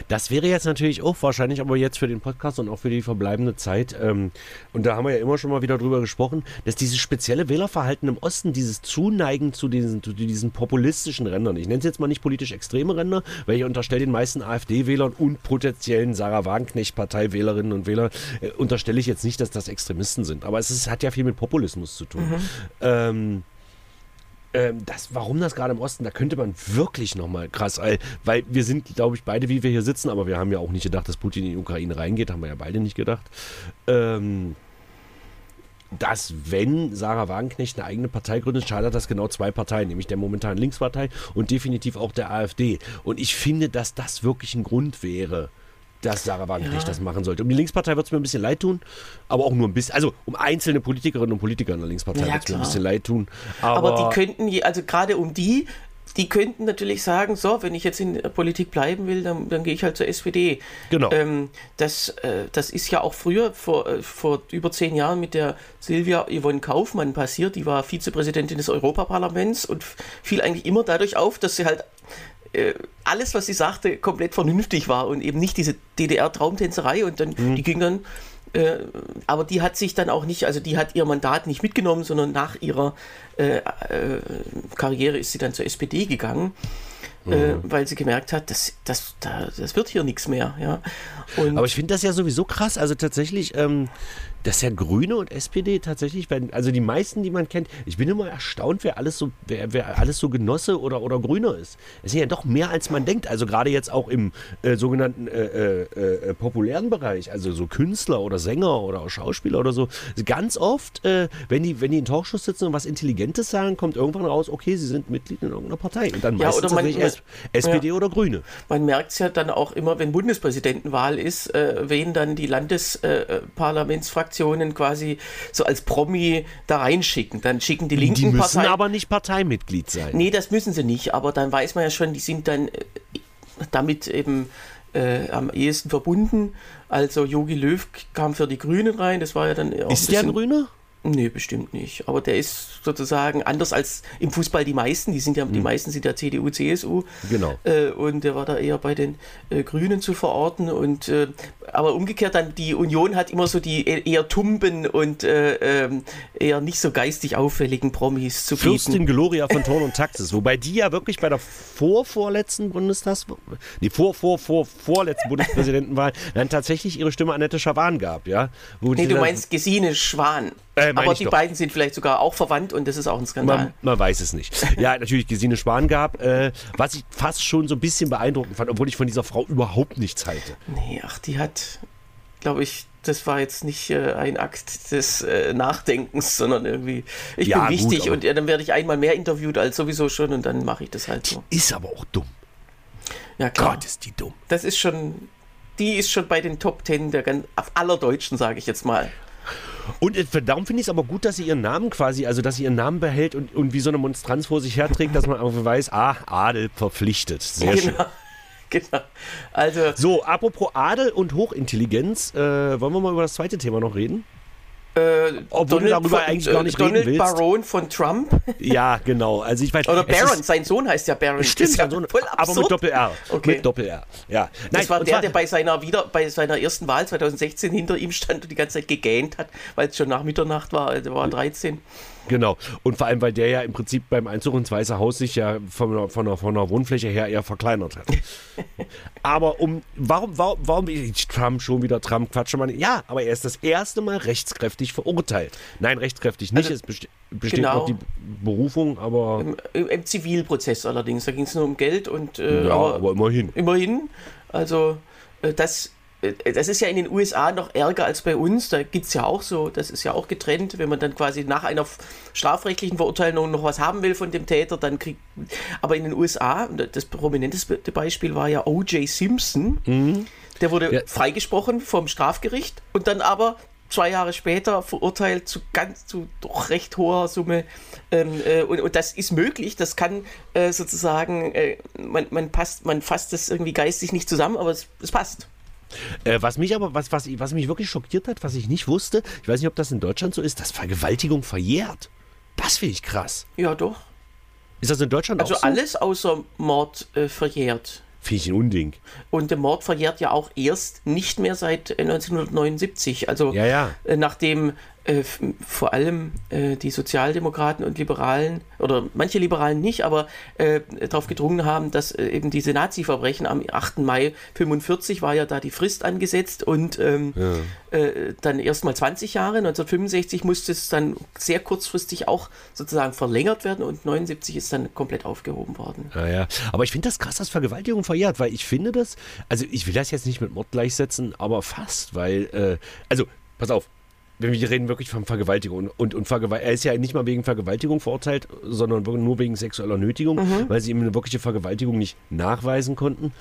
S3: Das wäre jetzt natürlich auch wahrscheinlich, aber jetzt für den Podcast und auch für die verbleibende Zeit, ähm, und da haben wir ja immer schon mal wieder drüber gesprochen, dass dieses spezielle Wählerverhalten im Osten, dieses Zuneigen zu diesen, zu diesen populistischen Rändern, ich nenne es jetzt mal nicht politisch extreme Ränder, weil ich unterstelle den meisten AfD-Wählern und potenziellen Sarah Wagenknecht-Partei-Wählerinnen und Wählern, äh, unterstelle ich jetzt nicht, dass das Extremisten sind, aber es ist, hat ja viel mit Populismus zu tun. Ähm, ähm, das, warum das gerade im Osten, da könnte man wirklich nochmal krass, weil, wir sind, glaube ich, beide, wie wir hier sitzen, aber wir haben ja auch nicht gedacht, dass Putin in die Ukraine reingeht, haben wir ja beide nicht gedacht. Ähm, dass, wenn Sarah Wagenknecht eine eigene Partei gründet, schadet das genau zwei Parteien, nämlich der momentanen Linkspartei und definitiv auch der AfD. Und ich finde, dass das wirklich ein Grund wäre, dass Sarah Wagenknecht
S2: Ja.
S3: das machen sollte. Um die Linkspartei wird es mir ein bisschen leid tun, aber auch nur ein bisschen, also um einzelne Politikerinnen und Politiker in der Linkspartei
S2: Ja,
S3: wird es mir ein bisschen leid tun.
S2: Aber,
S3: Aber,
S2: die könnten, je, also gerade um die die könnten natürlich sagen, so, wenn ich jetzt in der Politik bleiben will, dann, dann gehe ich halt zur SPD.
S3: Genau.
S2: Ähm, das, äh, das ist ja auch früher, vor, äh, vor über zehn Jahren mit der Silvia Yvonne Kaufmann passiert. Die war Vizepräsidentin des Europaparlaments und fiel eigentlich immer dadurch auf, dass sie halt äh, alles, was sie sagte, komplett vernünftig war und eben nicht diese DDR-Traumtänzerei und dann,
S3: Mhm.
S2: die ging dann äh, aber die hat sich dann auch nicht, also die hat ihr Mandat nicht mitgenommen, sondern nach ihrer äh, äh, Karriere ist sie dann zur SPD gegangen, äh, weil sie gemerkt hat, das, das, da, das wird hier nichts mehr. Ja. Und
S3: Aber ich finde das ja sowieso krass. Also tatsächlich, ähm, dass ja Grüne und SPD tatsächlich, also die meisten, die man kennt, ich bin immer erstaunt, wer alles so, wer, wer alles so Genosse oder, oder Grüner ist. Es sind ja doch mehr als man denkt. Also gerade jetzt auch im äh, sogenannten äh, äh, äh, populären Bereich, also so Künstler oder Sänger oder Schauspieler oder so. Ganz oft, äh, wenn die, wenn die in Talkshows sitzen und was Intelligentes sagen, kommt irgendwann raus, okay, sie sind Mitglied in irgendeiner Partei. Und dann
S2: Ja,
S3: meistens
S2: oder man-
S3: S- SPD oder Grüne.
S2: man merkt es ja dann auch immer, wenn Bundespräsidentenwahl ist, äh, wen dann die Landesparlamentsfraktionen quasi so als Promi da reinschicken. Dann schicken die linken
S3: Die müssen
S2: Parteien.
S3: aber nicht Parteimitglied sein.
S2: Nee, das müssen sie nicht, aber dann weiß man ja schon, die sind dann äh, damit eben äh, am ehesten verbunden. Also Jogi Löw kam für die Grünen rein, das war ja dann auch
S3: Ist der ein Grüner?
S2: Nee, bestimmt nicht. Aber der ist sozusagen anders als im Fußball die meisten. Die sind ja, die meisten sind ja CDU, CSU.
S3: Genau.
S2: Äh, und der war da eher bei den äh, Grünen zu verorten. Und äh, aber umgekehrt dann die Union hat immer so die e- eher tumben und äh, ähm, eher nicht so geistig auffälligen Promis zu bieten.
S3: Fürstin Gloria von Thorn und Taxis. Wobei die ja wirklich bei der vorvorletzten Bundestags... Die vor, vor, vor, vorletzten Bundespräsidentenwahl dann tatsächlich ihre Stimme Annette Schawan gab, ja? Wo
S2: Nee, du meinst Gesine Schwan.
S3: Äh,
S2: aber die
S3: doch.
S2: beiden sind vielleicht sogar auch verwandt und das ist auch ein Skandal.
S3: Man, man weiß es nicht. Ja, natürlich Gesine Schwan gab, äh, was ich fast schon so ein bisschen beeindruckend fand, obwohl ich von dieser Frau überhaupt nichts halte.
S2: Nee, ach, die hat, glaube ich, das war jetzt nicht äh, ein Akt des äh, Nachdenkens, sondern irgendwie, ich
S3: Ja,
S2: bin
S3: gut,
S2: wichtig
S3: aber-
S2: und ja, dann werde ich einmal mehr interviewt als sowieso schon und dann mache ich das halt so.
S3: Ist aber auch dumm.
S2: Ja, klar.
S3: Gott, ist die dumm.
S2: Das ist schon, die ist schon bei den Top Ten der ganz, aller Deutschen, sage ich jetzt mal.
S3: Und äh, darum finde ich es aber gut, dass sie ihren Namen quasi, also dass sie ihren Namen behält und, und wie so eine Monstranz vor sich herträgt, dass man einfach weiß, ah, Adel verpflichtet. Sehr schön.
S2: Genau. genau. Also,
S3: So, apropos Adel und Hochintelligenz, äh, wollen wir mal über das zweite Thema noch reden?
S2: Äh,
S3: Obwohl du darüber
S2: von,
S3: eigentlich gar nicht
S2: Donald
S3: reden willst.
S2: Baron von Trump.
S3: Ja, genau. Also ich weiß,
S2: Oder Baron,
S3: ist-
S2: sein Sohn heißt ja Baron.
S3: Stimmt,
S2: ja
S3: Sohn,
S2: voll
S3: aber mit Doppel-R.
S2: Okay.
S3: Mit Doppel-R, ja.
S2: Das war der, der bei seiner, wieder, bei seiner ersten Wahl 2016 hinter ihm stand und die ganze Zeit gegähnt hat, weil es schon nach Mitternacht war. Der war 13.
S3: Genau. Und vor allem, weil der ja im Prinzip beim Einzug ins Weiße Haus sich ja von, der- von, von der Wohnfläche her eher verkleinert hat. aber um, warum, warum, warum, Trump schon wieder, Trump, quatsche man. Ja, aber er ist das erste Mal rechtskräftig verurteilt. Nein, rechtskräftig nicht.
S2: Also,
S3: es beste, besteht
S2: genau.
S3: noch die Berufung, aber,
S2: Im, im, Zivilprozess allerdings. Da ging es nur um Geld und äh,
S3: ja,
S2: aber
S3: aber immerhin.
S2: immerhin. Also äh, das, das ist ja in den USA noch ärger als bei uns. Da gibt es ja auch so, das ist ja auch getrennt, wenn man dann quasi nach einer strafrechtlichen Verurteilung noch was haben will von dem Täter, dann kriegt. Aber in den USA, das prominenteste Beispiel war ja O.J. Simpson, der wurde
S3: Ja.
S2: freigesprochen vom Strafgericht und dann aber zwei Jahre später verurteilt zu ganz zu doch recht hoher Summe ähm, äh, und, und das ist möglich das kann äh, sozusagen äh, man, man passt man fasst das irgendwie geistig nicht zusammen aber es, es passt
S3: Äh, was mich aber, was, was, was mich wirklich schockiert hat, was ich nicht wusste, ich weiß nicht, ob das in Deutschland so ist, dass Vergewaltigung verjährt. Das finde ich krass.
S2: ja doch
S3: Ist das in Deutschland
S2: also
S3: auch so?
S2: alles außer Mord äh, verjährt
S3: Finde ich ein Unding.
S2: und der Mord verjährt ja auch erst nicht mehr seit äh, 1979 also
S3: Ja, ja.
S2: äh, nachdem äh, vor allem äh, die Sozialdemokraten und Liberalen oder manche Liberalen nicht, aber äh, darauf gedrungen haben, dass äh, eben diese Nazi-Verbrechen am 8. Mai 45 war ja da die Frist angesetzt und ähm, äh, dann erst mal 20 Jahre. 1965 musste es dann sehr kurzfristig auch sozusagen verlängert werden und 79 ist dann komplett aufgehoben worden.
S3: Ja, ja. Aber ich finde das krass, dass Vergewaltigung verjährt, weil ich finde das, also ich will das jetzt nicht mit Mord gleichsetzen, aber fast, weil, also, pass auf, wenn wir reden wirklich von Vergewaltigung und, und Vergewal er ist ja nicht mal wegen Vergewaltigung verurteilt, sondern nur wegen sexueller Nötigung, weil sie ihm eine wirkliche Vergewaltigung nicht nachweisen konnten.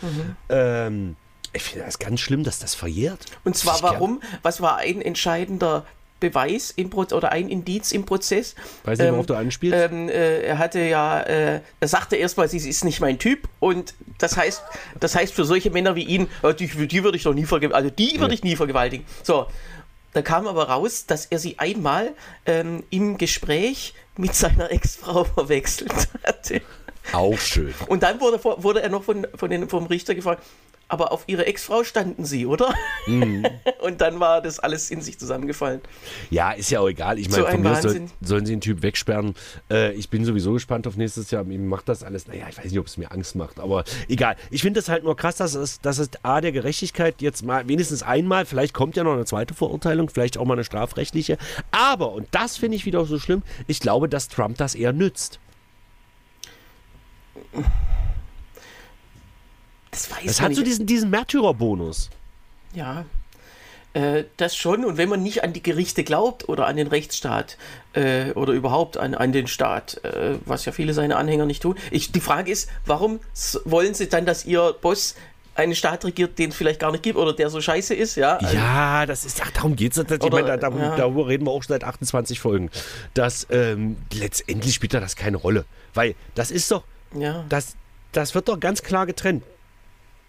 S3: Ähm, ich finde das ganz schlimm, dass das verjährt.
S2: Und zwar
S3: Ich gern-
S2: warum? Was war ein entscheidender Beweis im Pro oder ein Indiz im Prozess.
S3: Weiß nicht, worauf du anspielst.
S2: Ähm, äh, er hatte ja, äh, er sagte erstmal, sie ist nicht mein Typ und das heißt, das heißt für solche Männer wie ihn, äh, die, die würde ich doch nie vergewaltigen, also die würde ich nie vergewaltigen. So, da kam aber raus, dass er sie einmal ähm, im Gespräch mit seiner Ex-Frau verwechselt hatte.
S3: Auch schön.
S2: Und dann wurde, wurde er noch von, von den, vom Richter gefragt, aber auf ihre Ex-Frau standen sie, oder? Mhm. Und dann war das alles in sich zusammengefallen.
S3: Ja, ist ja auch egal. Ich meine,
S2: So
S3: von mir soll, sollen sie den Typ wegsperren. Äh, ich bin sowieso gespannt auf nächstes Jahr. Mir macht das alles, naja, ich weiß nicht, ob es mir Angst macht, aber egal. Ich finde es halt nur krass, dass es, dass es A, der Gerechtigkeit jetzt mal wenigstens einmal, vielleicht kommt ja noch eine zweite Verurteilung, vielleicht auch mal eine strafrechtliche. Aber, und das finde ich wieder so schlimm, ich glaube, dass Trump das eher nützt.
S2: Das weiß man
S3: hat so diesen, diesen Märtyrerbonus.
S2: Ja, äh, das schon. Und wenn man nicht an die Gerichte glaubt oder an den Rechtsstaat äh, oder überhaupt an, an den Staat, äh, was ja viele seiner Anhänger nicht tun. Ich, die Frage ist, warum wollen sie dann, dass ihr Boss einen Staat regiert, den es vielleicht gar nicht gibt oder der so scheiße ist? Ja, Also,
S3: Ja, das ist, ach, darum geht es. Ich
S2: Oder,
S3: meine, da, darum,
S2: ja.
S3: darüber reden wir auch schon seit 28 Folgen. Dass ähm, letztendlich spielt da das keine Rolle. Weil das ist doch,
S2: ja.
S3: das, das wird doch ganz klar getrennt.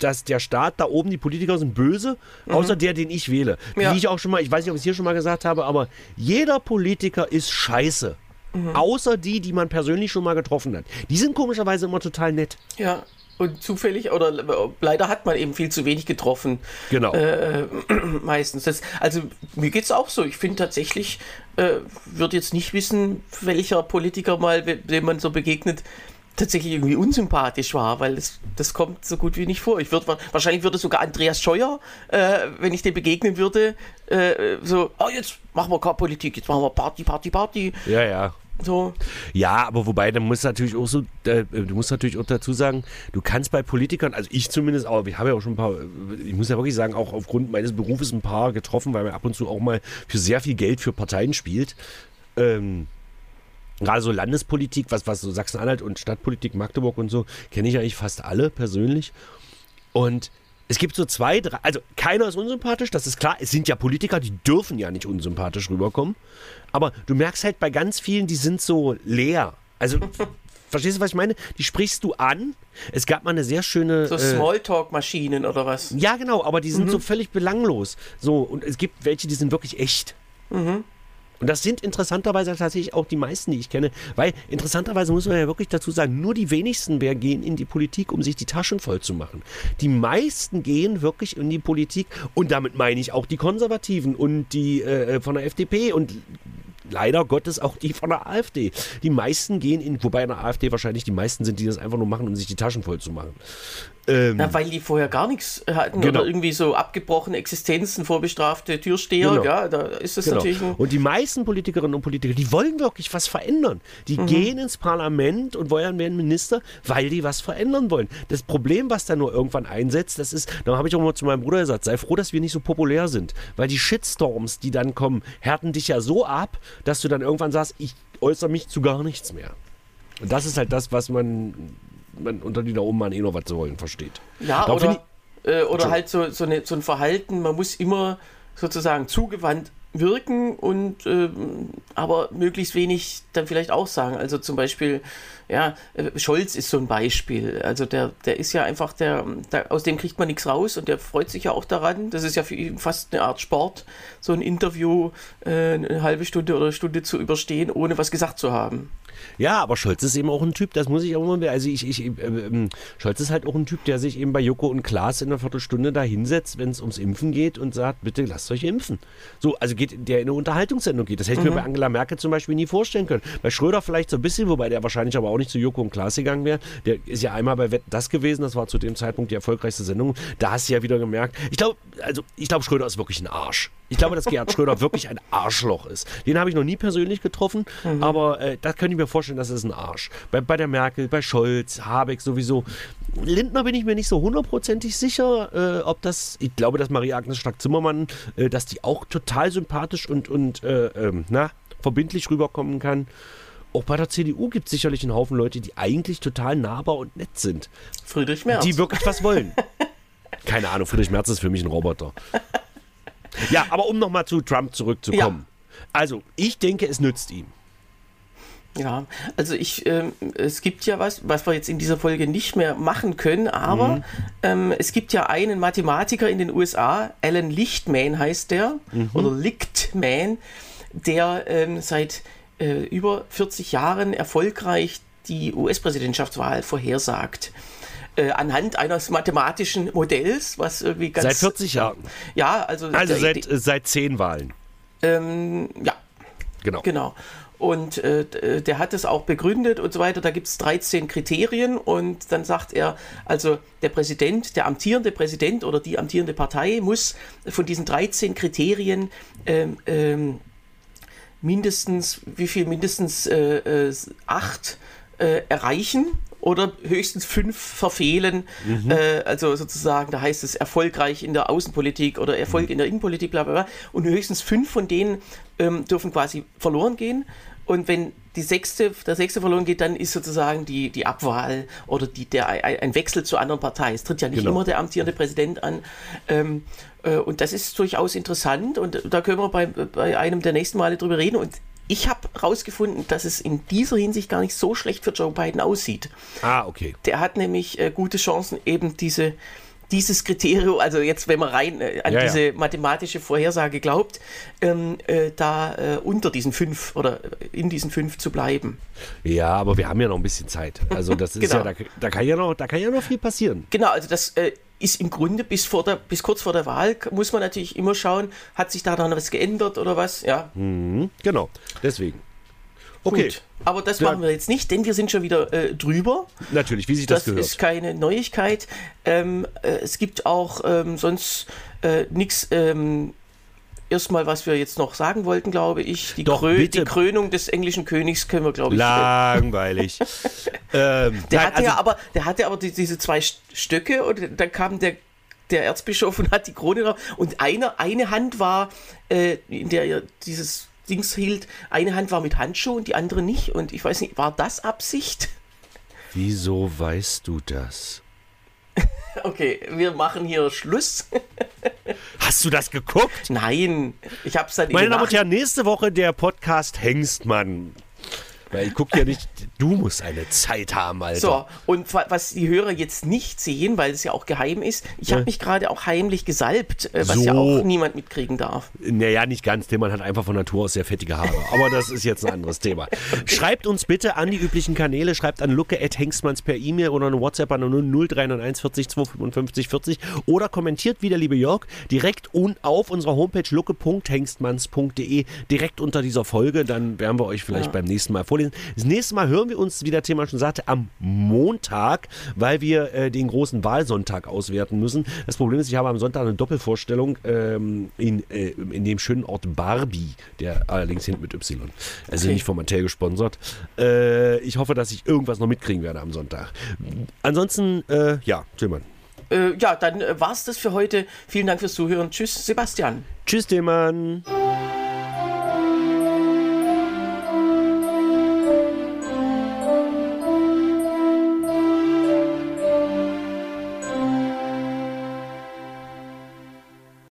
S3: Dass der Staat da oben, die Politiker sind böse, außer der, den ich wähle.
S2: Mhm. Ja.
S3: Wie ich auch schon mal, ich weiß nicht, ob ich es hier schon mal gesagt habe, aber jeder Politiker ist scheiße.
S2: Mhm.
S3: Außer die, die man persönlich schon mal getroffen hat. Die sind komischerweise immer total nett.
S2: Ja, und zufällig oder leider hat man eben viel zu wenig getroffen.
S3: Genau.
S2: Äh, meistens. Das, also mir geht es auch so. Ich finde tatsächlich, äh, würde jetzt nicht wissen, welcher Politiker mal, dem man so begegnet, tatsächlich irgendwie unsympathisch war, weil das, das kommt so gut wie nicht vor. Ich würde wahrscheinlich würde sogar Andreas Scheuer, äh, wenn ich dem begegnen würde, äh, so, oh jetzt machen wir keine Politik, jetzt machen wir Party, Party, Party.
S3: ja, ja.
S2: So,
S3: Ja, aber wobei, dann muss natürlich auch so, äh, du musst natürlich auch dazu sagen, du kannst bei Politikern, also ich zumindest, aber ich habe ja auch schon ein paar, ich muss ja wirklich sagen, auch aufgrund meines Berufes ein paar getroffen, weil man ab und zu auch mal für sehr viel Geld für Parteien spielt. Ähm, Gerade so Landespolitik, was, was so Sachsen-Anhalt und Stadtpolitik, Magdeburg und so, kenne ich eigentlich fast alle persönlich. Und es gibt so zwei, drei, also keiner ist unsympathisch, das ist klar. Es sind ja Politiker, die dürfen ja nicht unsympathisch rüberkommen. Aber du merkst halt bei ganz vielen, die sind so leer. Also, verstehst du, was ich meine? Die sprichst du an. Es gab mal eine sehr schöne.
S2: so
S3: äh,
S2: Smalltalk-Maschinen oder was.
S3: ja, genau, aber die sind
S2: Mhm.
S3: so völlig belanglos. So, und es gibt welche, die sind wirklich echt.
S2: Mhm.
S3: Und das sind interessanterweise tatsächlich auch die meisten, die ich kenne. Weil interessanterweise muss man ja wirklich dazu sagen, nur die wenigsten wer gehen in die Politik, um sich die Taschen voll zu machen. Die meisten gehen wirklich in die Politik und damit meine ich auch die Konservativen und die äh, von der FDP und leider Gottes auch die von der AfD. Die meisten gehen in, wobei in der AfD wahrscheinlich die meisten sind, die das einfach nur machen, um sich die Taschen voll zu machen. Ähm,
S2: Ja, weil die vorher gar nichts hatten
S3: Genau.
S2: oder irgendwie so abgebrochene Existenzen, vorbestrafte Türsteher,
S3: Genau.
S2: ja, da ist es
S3: Genau.
S2: natürlich ein,
S3: Und die meisten Politikerinnen und Politiker, die wollen wirklich was verändern. Die
S2: Mhm.
S3: gehen ins Parlament und wollen werden Minister, weil die was verändern wollen. Das Problem, was da nur irgendwann einsetzt, das ist, da habe ich auch mal zu meinem Bruder gesagt, sei froh, dass wir nicht so populär sind. Weil die Shitstorms, die dann kommen, härten dich ja so ab, dass du dann irgendwann sagst, ich äußere mich zu gar nichts mehr. Und das ist halt das, was man, man unter die da oben an eh noch was zu wollen versteht.
S2: ja,
S3: Darum
S2: oder, äh, oder halt so, so, eine, so ein Verhalten, man muss immer sozusagen zugewandt wirken und ähm, aber möglichst wenig dann vielleicht auch sagen. Also zum Beispiel, ja, äh, Scholz ist so ein Beispiel. Also der, der ist ja einfach, der, der, aus dem kriegt man nichts raus und der freut sich ja auch daran. Das ist ja für ihn fast eine Art Sport, so ein Interview äh, eine halbe Stunde oder eine Stunde zu überstehen, ohne was gesagt zu haben.
S3: Ja, aber Scholz ist eben auch ein Typ, das muss ich auch immer, also ich, ich, äh, ähm, Scholz ist halt auch ein Typ, der sich eben bei Joko und Klaas in einer Viertelstunde da hinsetzt, wenn es ums Impfen geht und sagt, bitte lasst euch impfen. So, also geht, der in eine Unterhaltungssendung geht. Das hätte ich mir bei Angela Merkel zum Beispiel nie vorstellen können. Bei Schröder vielleicht so ein bisschen, wobei der wahrscheinlich aber auch nicht zu Joko und Klaas gegangen wäre. Der ist ja einmal bei Wett das gewesen, das war zu dem Zeitpunkt die erfolgreichste Sendung. Da hast du ja wieder gemerkt, ich glaube, also ich glaube, Schröder ist wirklich ein Arsch. Ich glaube, dass Gerhard Schröder wirklich ein Arschloch ist. Den habe ich noch nie persönlich getroffen, aber äh, da könnte ich mir vorstellen, das ist ein Arsch. Bei, bei der Merkel, bei Scholz, Habeck sowieso. Lindner bin ich mir nicht so hundertprozentig sicher, äh, ob das, ich glaube, dass Marie-Agnes Strack-Zimmermann, äh, dass die auch total sympathisch und, und äh, ähm, na, verbindlich rüberkommen kann. Auch bei der CDU gibt es sicherlich einen Haufen Leute, die eigentlich total nahbar und nett sind.
S2: Friedrich Merz.
S3: Die wirklich was wollen. Keine Ahnung, Friedrich Merz ist für mich ein Roboter. Ja, aber um nochmal zu Trump zurückzukommen. Also, ich denke, es nützt ihm.
S2: Ja, also ich, ähm, es gibt ja was, was wir jetzt in dieser Folge nicht mehr machen können, aber
S3: Mhm.
S2: ähm, es gibt ja einen Mathematiker in den USA, Alan Lichtman heißt der,
S3: Mhm.
S2: oder Lichtman, der ähm, seit äh, über 40 Jahren erfolgreich die US-Präsidentschaftswahl vorhersagt. Äh, anhand eines mathematischen Modells, was irgendwie ganz.
S3: Seit 40 Jahren.
S2: Ja, also.
S3: Also seit, äh, seit 10 Wahlen.
S2: Ähm, ja,
S3: Genau.
S2: Genau. Und äh, d- der hat es auch begründet und so weiter. Da gibt es 13 Kriterien und dann sagt er, also der Präsident, der amtierende Präsident oder die amtierende Partei muss von diesen 13 Kriterien ähm, ähm, mindestens, wie viel? Mindestens äh, äh, acht äh, erreichen oder höchstens fünf verfehlen. Äh, also sozusagen, da heißt es erfolgreich in der Außenpolitik oder Erfolg in der Innenpolitik, bla bla bla. Und höchstens fünf von denen ähm, dürfen quasi verloren gehen. Und wenn die sechste, der sechste verloren geht, dann ist sozusagen die, die Abwahl oder die, der, ein Wechsel zur anderen Partei. Es tritt ja nicht
S3: Genau.
S2: immer der amtierende Präsident an. Ähm, äh, und das ist durchaus interessant und da können wir bei, bei einem der nächsten Male drüber reden. Und ich habe herausgefunden, dass es in dieser Hinsicht gar nicht so schlecht für Joe Biden aussieht.
S3: Ah, okay.
S2: Der hat nämlich äh, gute Chancen, eben diese, dieses Kriterium, also jetzt, wenn man rein äh, an
S3: Ja, ja.
S2: diese mathematische Vorhersage glaubt, ähm, äh, da äh, unter diesen fünf oder in diesen fünf zu bleiben.
S3: Ja, aber wir haben ja noch ein bisschen Zeit. Also das ist
S2: Genau.
S3: ja, da, da kann ja noch, da kann ja noch viel passieren.
S2: Genau, also das äh, ist im Grunde bis, vor der, bis kurz vor der Wahl, muss man natürlich immer schauen, hat sich da dann was geändert oder was, ja.
S3: Mhm, genau. Deswegen. Okay,
S2: Gut. Aber das machen wir jetzt nicht, denn wir sind schon wieder äh, drüber.
S3: natürlich, wie sich das,
S2: Das,
S3: gehört.
S2: ist keine Neuigkeit. Ähm, äh, es gibt auch ähm, sonst äh, nichts. Ähm, Erstmal, was wir jetzt noch sagen wollten, glaube ich. Die,
S3: Doch,
S2: Krö die Krönung des englischen Königs können wir, glaube ich.
S3: Langweilig. ähm,
S2: Der
S3: nein,
S2: hatte
S3: also,
S2: ja aber, der hatte aber die, diese zwei St- Stöcke und dann kam der, der Erzbischof und hat die Krone drauf. Und eine, eine Hand war, äh, in der er dieses Dings hielt, eine Hand war mit Handschuh und die andere nicht. Und ich weiß nicht, war das Absicht?
S3: wieso weißt du das?
S2: Okay, wir machen hier Schluss.
S3: Hast du das geguckt?
S2: Nein, ich habe es dann in
S3: Meine Damen und
S2: Nachricht-
S3: Herren, nächste Woche der Podcast Hengstmann. Weil ich gucke ja nicht, du musst eine Zeit haben, Alter.
S2: So, und wa- was die Hörer jetzt nicht sehen, weil es ja auch geheim ist, ich habe mich gerade auch heimlich gesalbt, äh, was ja
S3: So.
S2: auch niemand mitkriegen darf.
S3: Naja, nicht ganz. Der Mann hat einfach von Natur aus sehr fettige Haare. Aber das ist jetzt ein anderes Thema. Schreibt uns bitte an die üblichen Kanäle. Schreibt an lucke.hengstmanns per E-Mail oder eine WhatsApp an 0391 40 255 40 oder kommentiert wie der liebe Jörg direkt und auf unserer Homepage lucke.hengstmanns.de direkt unter dieser Folge. Dann werden wir euch vielleicht beim nächsten Mal vorlesen. Das nächste Mal hören wir uns, wie der Thema schon sagte, am Montag, weil wir äh, den großen Wahlsonntag auswerten müssen. Das Problem ist, ich habe am Sonntag eine Doppelvorstellung ähm, in, äh, in dem schönen Ort Barbie, der allerdings hinten mit Y. Also
S2: Okay.
S3: nicht von Mattel gesponsert. Äh, ich hoffe, dass ich irgendwas noch mitkriegen werde am Sonntag. Ansonsten, äh, ja, Tillmann.
S2: Äh, ja, dann äh, war's das für heute. Vielen Dank fürs Zuhören. Tschüss, Sebastian.
S3: Tschüss, Tillmann.